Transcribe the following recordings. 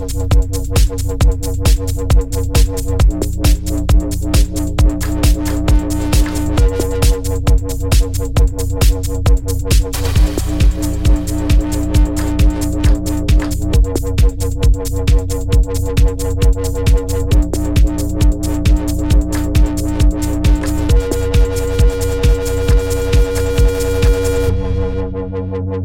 Ella no puede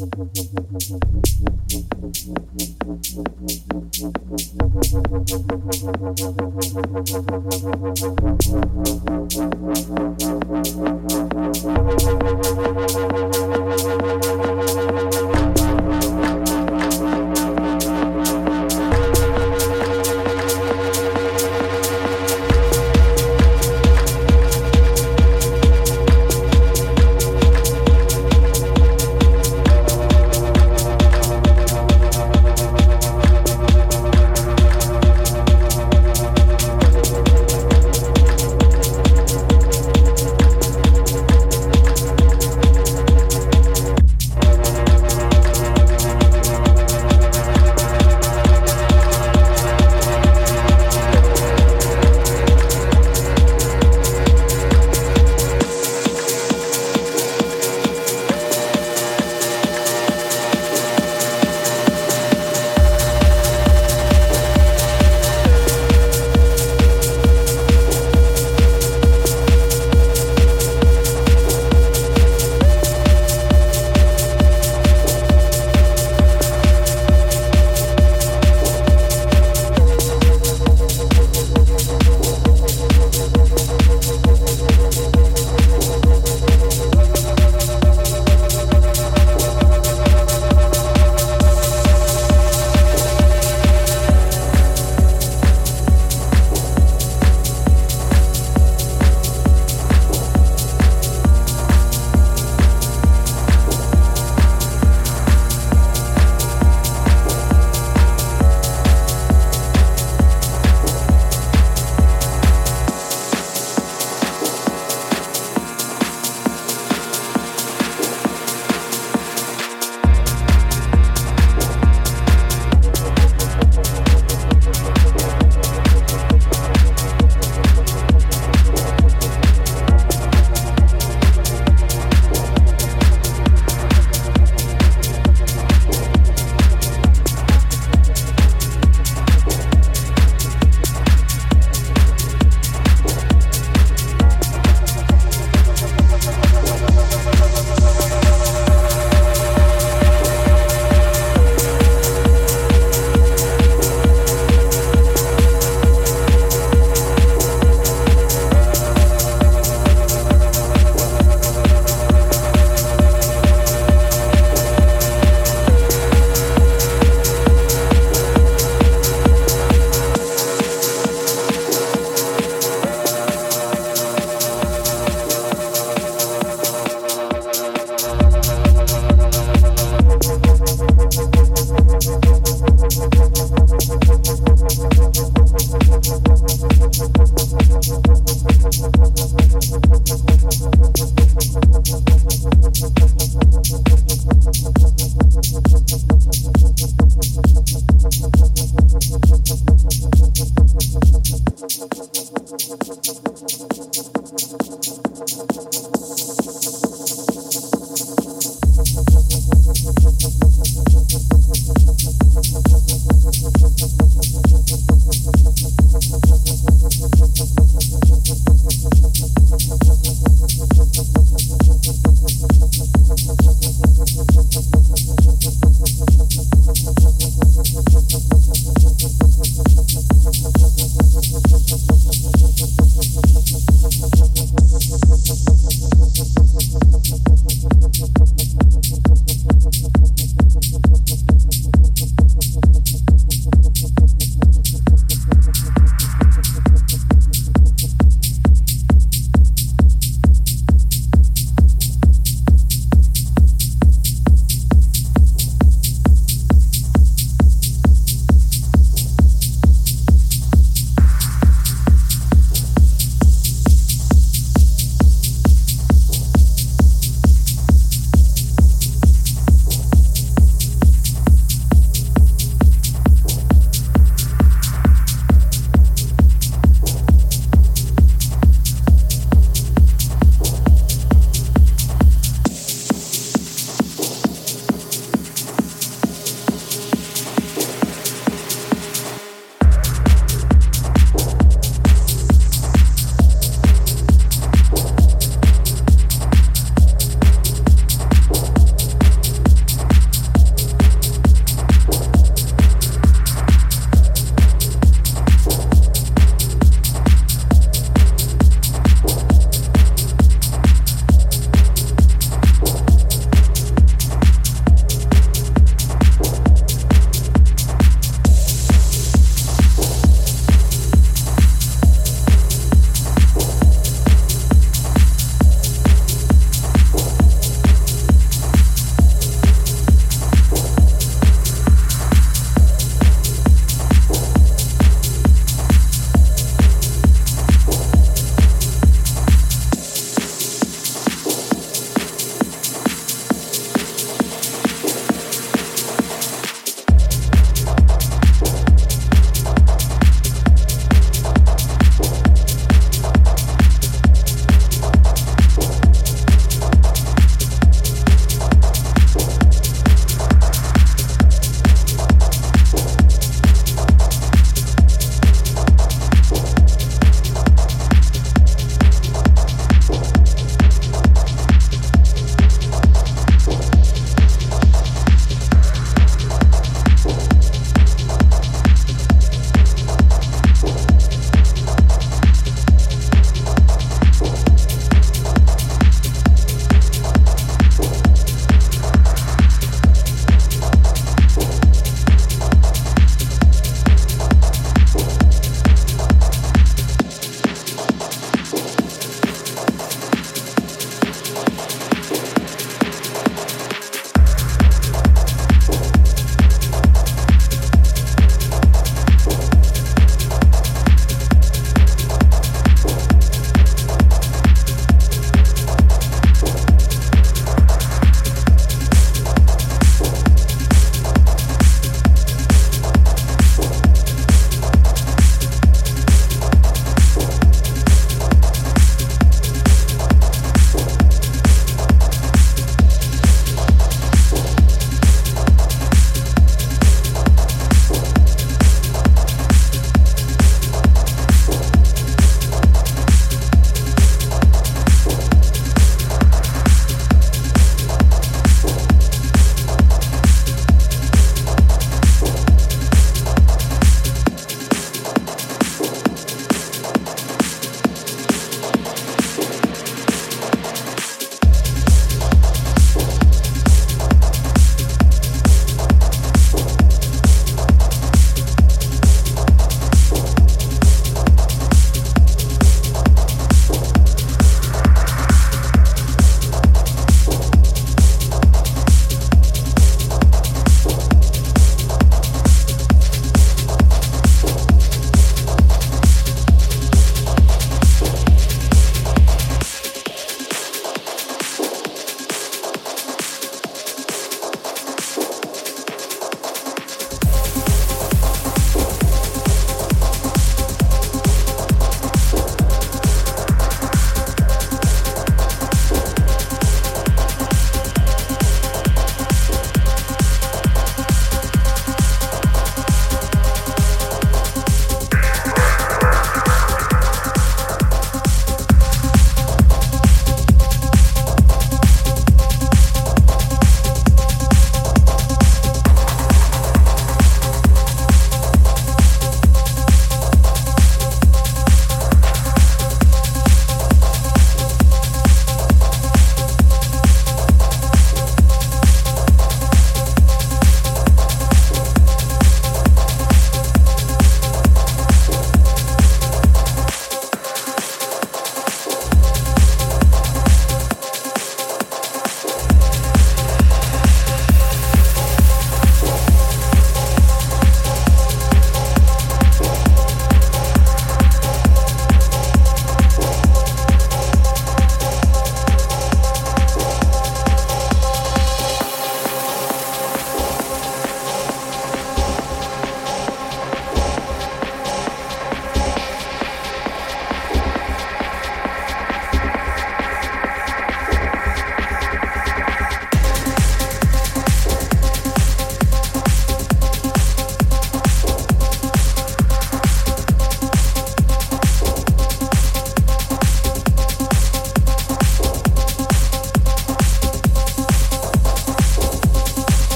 Mm-hmm.